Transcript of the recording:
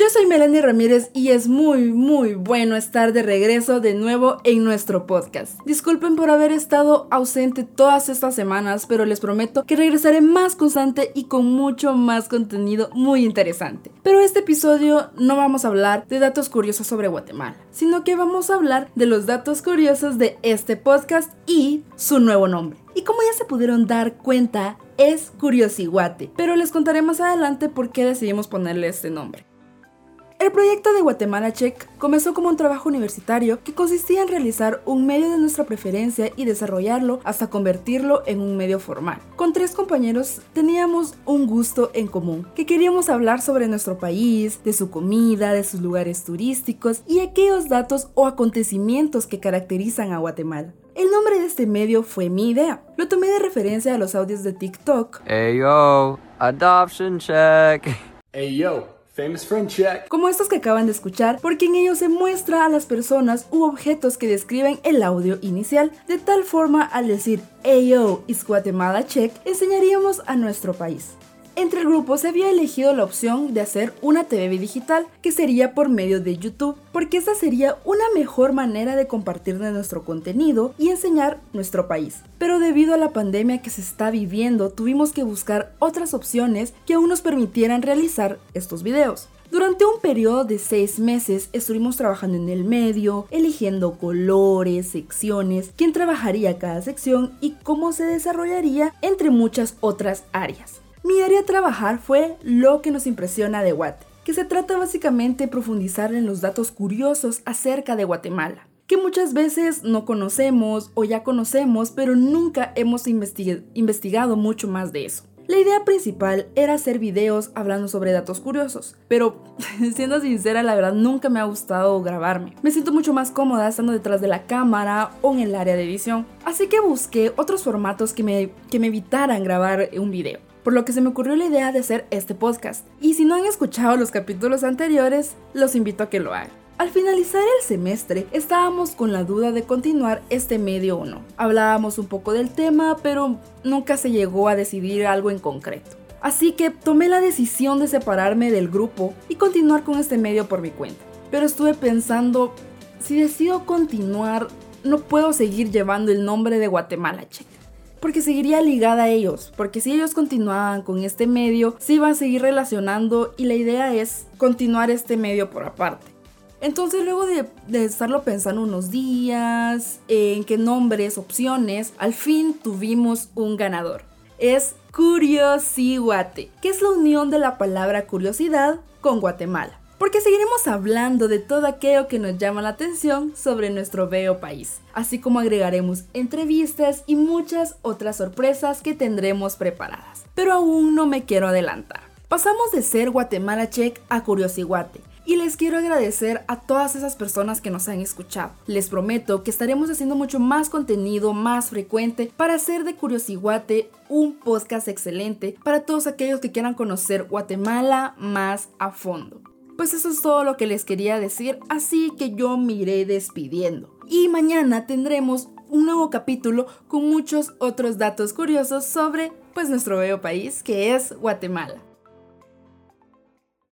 Yo soy Melanie Ramírez y es muy, muy bueno estar de regreso de nuevo en nuestro podcast. Disculpen por haber estado ausente todas estas semanas, pero les prometo que regresaré más constante y con mucho más contenido muy interesante. Pero este episodio no vamos a hablar de datos curiosos sobre Guatemala, sino que vamos a hablar de los datos curiosos de este podcast y su nuevo nombre. Y como ya se pudieron dar cuenta, es Curiosiguate, pero les contaré más adelante por qué decidimos ponerle este nombre. El proyecto de Guatemala Check comenzó como un trabajo universitario que consistía en realizar un medio de nuestra preferencia y desarrollarlo hasta convertirlo en un medio formal. Con tres compañeros teníamos un gusto en común, que queríamos hablar sobre nuestro país, de su comida, de sus lugares turísticos y aquellos datos o acontecimientos que caracterizan a Guatemala. El nombre de este medio fue mi idea. Lo tomé de referencia a los audios de TikTok. Hey yo, adoption check. Hey yo, famous friend check. como estos que acaban de escuchar, porque en ellos se muestra a las personas u objetos que describen el audio inicial. De tal forma, al decir Ayo is Guatemala check, enseñaríamos a nuestro país. Entre el grupo se había elegido la opción de hacer una TV digital, que sería por medio de YouTube, porque esa sería una mejor manera de compartir nuestro contenido y enseñar nuestro país. Pero debido a la pandemia que se está viviendo, tuvimos que buscar otras opciones que aún nos permitieran realizar estos videos. Durante un periodo de seis meses estuvimos trabajando en el medio, eligiendo colores, secciones, quién trabajaría cada sección y cómo se desarrollaría, entre muchas otras áreas. Mi área a trabajar fue lo que nos impresiona de Guate, que se trata básicamente de profundizar en los datos curiosos acerca de Guatemala, que muchas veces no conocemos o ya conocemos, pero nunca hemos investiga- investigado mucho más de eso. La idea principal era hacer videos hablando sobre datos curiosos, pero siendo sincera, la verdad nunca me ha gustado grabarme. Me siento mucho más cómoda estando detrás de la cámara o en el área de edición. Así que busqué otros formatos que me, que me evitaran grabar un video. Por lo que se me ocurrió la idea de hacer este podcast. Y si no han escuchado los capítulos anteriores, los invito a que lo hagan. Al finalizar el semestre, estábamos con la duda de continuar este medio o no. Hablábamos un poco del tema, pero nunca se llegó a decidir algo en concreto. Así que tomé la decisión de separarme del grupo y continuar con este medio por mi cuenta. Pero estuve pensando, si decido continuar, no puedo seguir llevando el nombre de Guatemala Check. Porque seguiría ligada a ellos, porque si ellos continuaban con este medio, se iban a seguir relacionando y la idea es continuar este medio por aparte. Entonces luego de, estarlo pensando unos días, en qué nombres, opciones, al fin tuvimos un ganador. Es Curiosiguate, que es la unión de la palabra curiosidad con Guatemala. Porque seguiremos hablando de todo aquello que nos llama la atención sobre nuestro bello país, así como agregaremos entrevistas y muchas otras sorpresas que tendremos preparadas. Pero aún no me quiero adelantar. Pasamos de ser Guatemala Check a Curiosiguate, y les quiero agradecer a todas esas personas que nos han escuchado. Les prometo que estaremos haciendo mucho más contenido, más frecuente, para hacer de Curiosiguate un podcast excelente para todos aquellos que quieran conocer Guatemala más a fondo. Pues eso es todo lo que les quería decir, así que yo me iré despidiendo. Y mañana tendremos un nuevo capítulo con muchos otros datos curiosos sobre pues nuestro bello país que es Guatemala.